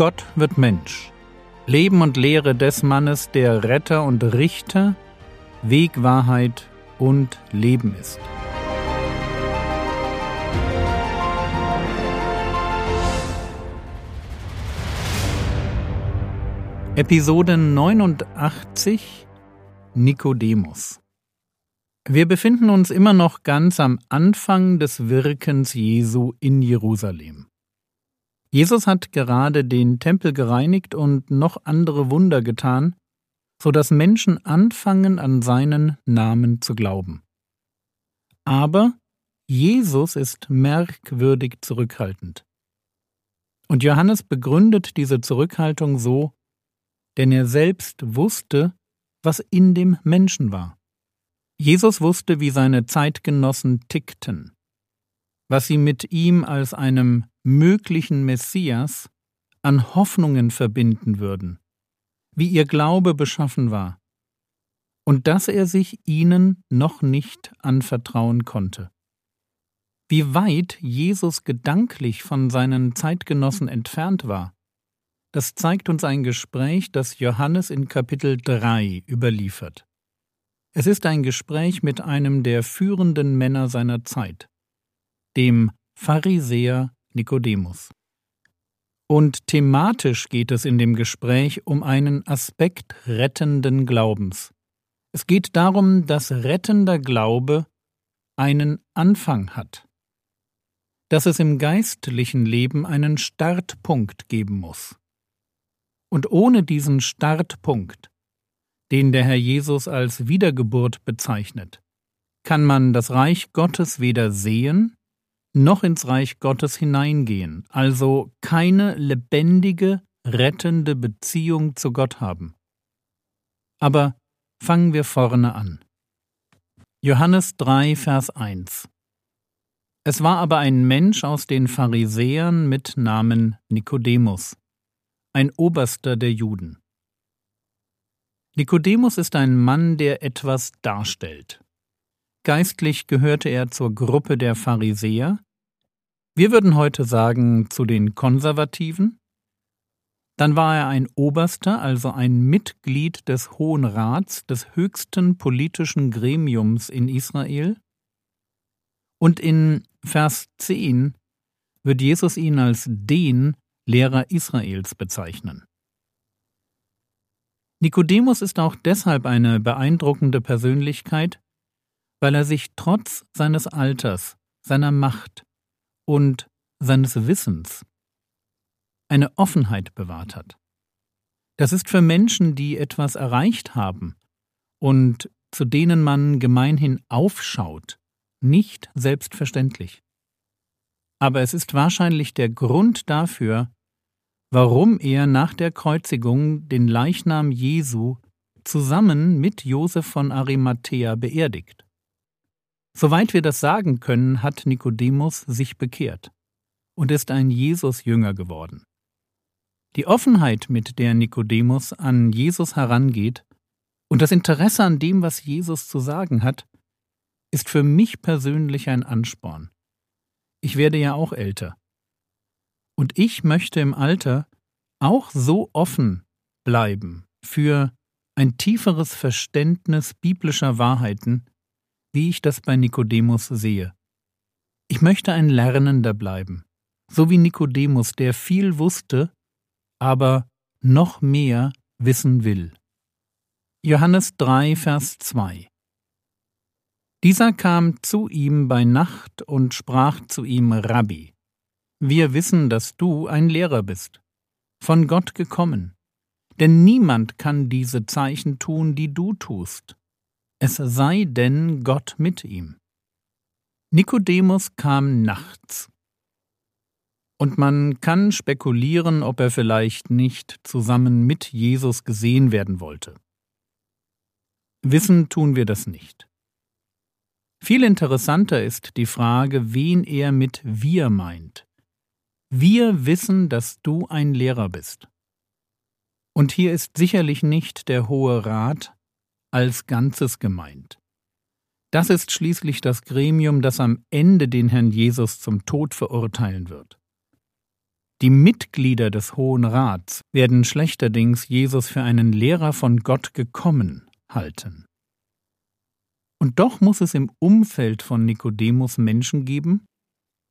Gott wird Mensch. Leben und Lehre des Mannes, der Retter und Richter, Weg, Wahrheit und Leben ist. Episode 89 Nikodemus Wir befinden uns immer noch ganz am Anfang des Wirkens Jesu in Jerusalem. Jesus hat gerade den Tempel gereinigt und noch andere Wunder getan, so dass Menschen anfangen, an seinen Namen zu glauben. Aber Jesus ist merkwürdig zurückhaltend. Und Johannes begründet diese Zurückhaltung so, denn er selbst wusste, was in dem Menschen war. Jesus wusste, wie seine Zeitgenossen tickten, was sie mit ihm als einem möglichen Messias an Hoffnungen verbinden würden, wie ihr Glaube beschaffen war, und dass er sich ihnen noch nicht anvertrauen konnte. Wie weit Jesus gedanklich von seinen Zeitgenossen entfernt war, das zeigt uns ein Gespräch, das Johannes in Kapitel 3 überliefert. Es ist ein Gespräch mit einem der führenden Männer seiner Zeit, dem Pharisäer Nikodemus. Und thematisch geht es in dem Gespräch um einen Aspekt rettenden Glaubens. Es geht darum, dass rettender Glaube einen Anfang hat, dass es im geistlichen Leben einen Startpunkt geben muss. Und ohne diesen Startpunkt, den der Herr Jesus als Wiedergeburt bezeichnet, kann man das Reich Gottes weder sehen noch ins Reich Gottes hineingehen, also keine lebendige, rettende Beziehung zu Gott haben. Aber fangen wir vorne an. Johannes 3, Vers 1 Es war aber ein Mensch aus den Pharisäern mit Namen Nikodemus, ein Oberster der Juden. Nikodemus ist ein Mann, der etwas darstellt. Geistlich gehörte er zur Gruppe der Pharisäer. Wir würden heute sagen zu den Konservativen. Dann war er ein Oberster, also ein Mitglied des Hohen Rats, des höchsten politischen Gremiums in Israel. Und in Vers 10 wird Jesus ihn als den Lehrer Israels bezeichnen. Nikodemus ist auch deshalb eine beeindruckende Persönlichkeit, weil er sich trotz seines Alters, seiner Macht und seines Wissens eine Offenheit bewahrt hat. Das ist für Menschen, die etwas erreicht haben und zu denen man gemeinhin aufschaut, nicht selbstverständlich. Aber es ist wahrscheinlich der Grund dafür, warum er nach der Kreuzigung den Leichnam Jesu zusammen mit Josef von Arimathea beerdigt. Soweit wir das sagen können, hat Nikodemus sich bekehrt und ist ein Jesus-Jünger geworden. Die Offenheit, mit der Nikodemus an Jesus herangeht, und das Interesse an dem, was Jesus zu sagen hat, ist für mich persönlich ein Ansporn. Ich werde ja auch älter. Und ich möchte im Alter auch so offen bleiben für ein tieferes Verständnis biblischer Wahrheiten, wie ich das bei Nikodemus sehe. Ich möchte ein Lernender bleiben, so wie Nikodemus, der viel wusste, aber noch mehr wissen will. Johannes 3, Vers 2 Dieser kam zu ihm bei Nacht und sprach zu ihm Rabbi, wir wissen, dass du ein Lehrer bist, von Gott gekommen, denn niemand kann diese Zeichen tun, die du tust, es sei denn Gott mit ihm. Nikodemus kam nachts. Und man kann spekulieren, ob er vielleicht nicht zusammen mit Jesus gesehen werden wollte. Wissen tun wir das nicht. Viel interessanter ist die Frage, wen er mit wir meint. Wir wissen, dass du ein Lehrer bist. Und hier ist sicherlich nicht der Hohe Rat als Ganzes gemeint. Das ist schließlich das Gremium, das am Ende den Herrn Jesus zum Tod verurteilen wird. Die Mitglieder des Hohen Rats werden schlechterdings Jesus für einen Lehrer von Gott gekommen halten. Und doch muss es im Umfeld von Nikodemus Menschen geben,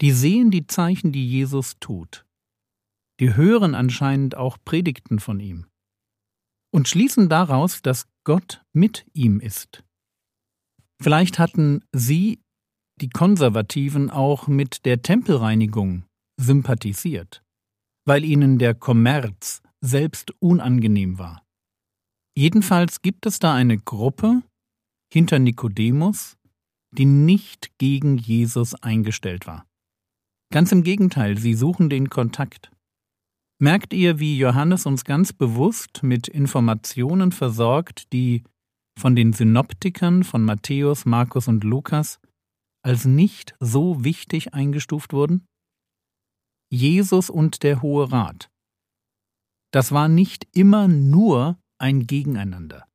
die sehen die Zeichen, die Jesus tut. Die hören anscheinend auch Predigten von ihm und schließen daraus, dass Gott mit ihm ist. Vielleicht hatten sie, die Konservativen, auch mit der Tempelreinigung sympathisiert, weil ihnen der Kommerz selbst unangenehm war. Jedenfalls gibt es da eine Gruppe hinter Nikodemus, die nicht gegen Jesus eingestellt war. Ganz im Gegenteil, sie suchen den Kontakt. Merkt ihr, wie Johannes uns ganz bewusst mit Informationen versorgt, die von den Synoptikern von Matthäus, Markus und Lukas als nicht so wichtig eingestuft wurden? Jesus und der Hohe Rat. Das war nicht immer nur ein Gegeneinander.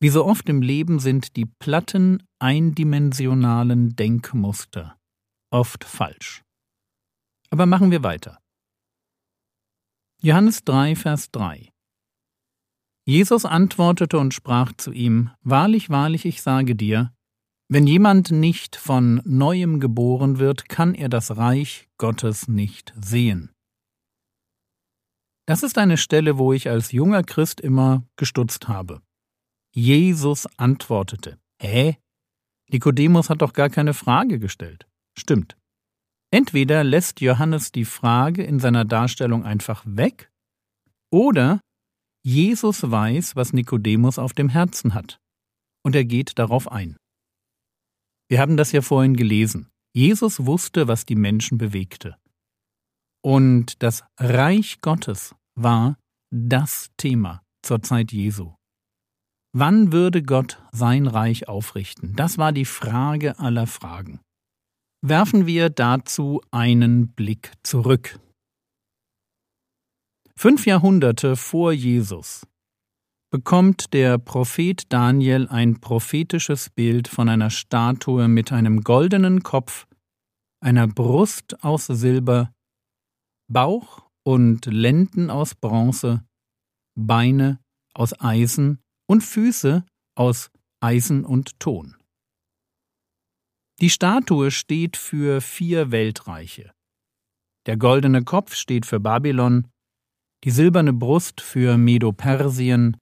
Wie so oft im Leben sind die platten, eindimensionalen Denkmuster oft falsch. Aber machen wir weiter. Johannes 3, Vers 3 Jesus antwortete und sprach zu ihm, Wahrlich, wahrlich, ich sage dir, wenn jemand nicht von neuem geboren wird, kann er das Reich Gottes nicht sehen. Das ist eine Stelle, wo ich als junger Christ immer gestutzt habe. Jesus antwortete. Hä? Nikodemus hat doch gar keine Frage gestellt. Stimmt. Entweder lässt Johannes die Frage in seiner Darstellung einfach weg, oder Jesus weiß, was Nikodemus auf dem Herzen hat, und er geht darauf ein. Wir haben das ja vorhin gelesen. Jesus wusste, was die Menschen bewegte. Und das Reich Gottes war das Thema zur Zeit Jesu. Wann würde Gott sein Reich aufrichten? Das war die Frage aller Fragen. Werfen wir dazu einen Blick zurück. Fünf Jahrhunderte vor Jesus bekommt der Prophet Daniel ein prophetisches Bild von einer Statue mit einem goldenen Kopf, einer Brust aus Silber, Bauch und Lenden aus Bronze, Beine aus Eisen und Füße aus Eisen und Ton. Die Statue steht für vier Weltreiche. Der goldene Kopf steht für Babylon, die silberne Brust für Medo-Persien,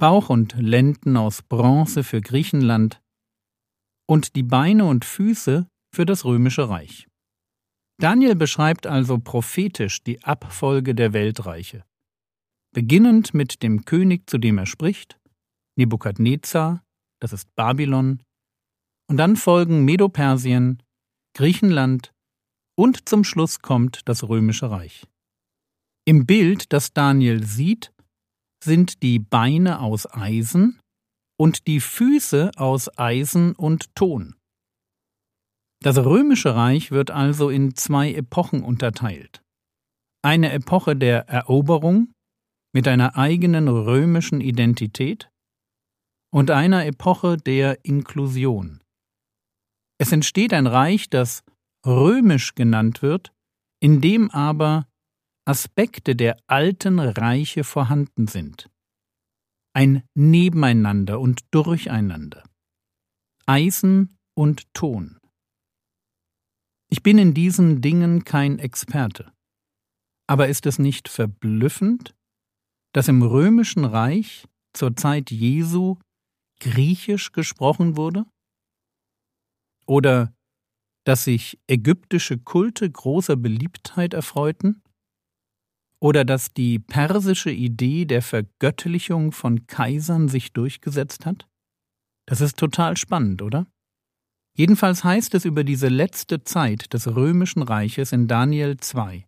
Bauch und Lenden aus Bronze für Griechenland und die Beine und Füße für das römische Reich. Daniel beschreibt also prophetisch die Abfolge der Weltreiche, beginnend mit dem König, zu dem er spricht, Nebukadnezar, das ist Babylon, und dann folgen Medo-Persien, Griechenland und zum Schluss kommt das römische Reich. Im Bild, das Daniel sieht, sind die Beine aus Eisen und die Füße aus Eisen und Ton. Das römische Reich wird also in zwei Epochen unterteilt. Eine Epoche der Eroberung mit einer eigenen römischen Identität und einer Epoche der Inklusion. Es entsteht ein Reich, das römisch genannt wird, in dem aber Aspekte der alten Reiche vorhanden sind. Ein Nebeneinander und Durcheinander. Eisen und Ton. Ich bin in diesen Dingen kein Experte. Aber ist es nicht verblüffend, dass im römischen Reich zur Zeit Jesu Griechisch gesprochen wurde? Oder dass sich ägyptische Kulte großer Beliebtheit erfreuten? Oder dass die persische Idee der Vergöttlichung von Kaisern sich durchgesetzt hat? Das ist total spannend, oder? Jedenfalls heißt es über diese letzte Zeit des römischen Reiches in Daniel 2,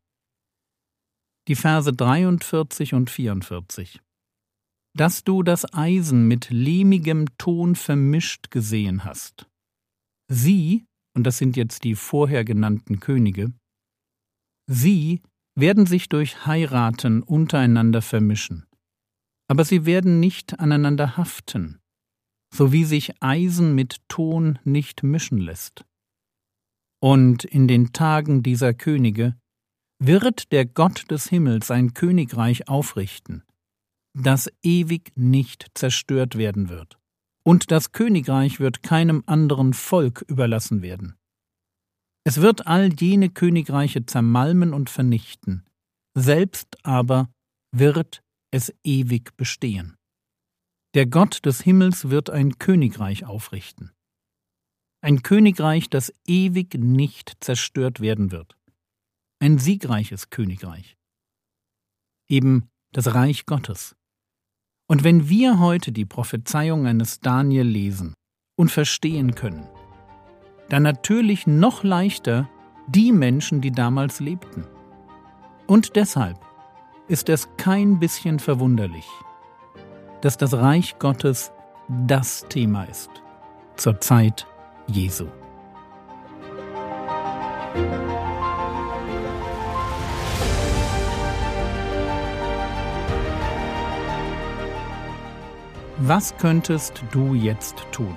die Verse 43 und 44. Dass du das Eisen mit lehmigem Ton vermischt gesehen hast. Sie, und das sind jetzt die vorher genannten Könige, sie werden sich durch Heiraten untereinander vermischen, aber sie werden nicht aneinander haften, so wie sich Eisen mit Ton nicht mischen lässt. Und in den Tagen dieser Könige wird der Gott des Himmels ein Königreich aufrichten, das ewig nicht zerstört werden wird, und das Königreich wird keinem anderen Volk überlassen werden. Es wird all jene Königreiche zermalmen und vernichten, selbst aber wird es ewig bestehen. Der Gott des Himmels wird ein Königreich aufrichten. Ein Königreich, das ewig nicht zerstört werden wird. Ein siegreiches Königreich. Eben das Reich Gottes. Und wenn wir heute die Prophezeiung eines Daniel lesen und verstehen können, dann natürlich noch leichter die Menschen, die damals lebten. Und deshalb ist es kein bisschen verwunderlich, dass das Reich Gottes das Thema ist zur Zeit Jesu. Was könntest du jetzt tun?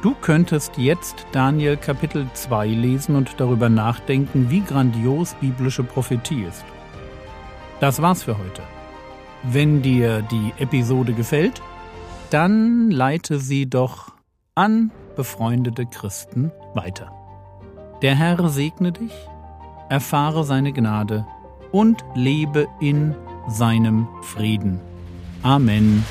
Du könntest jetzt Daniel Kapitel 2 lesen und darüber nachdenken, wie grandios biblische Prophetie ist. Das war's für heute. Wenn dir die Episode gefällt, dann leite sie doch an befreundete Christen weiter. Der Herr segne dich, erfahre seine Gnade und lebe in seinem Frieden. Amen.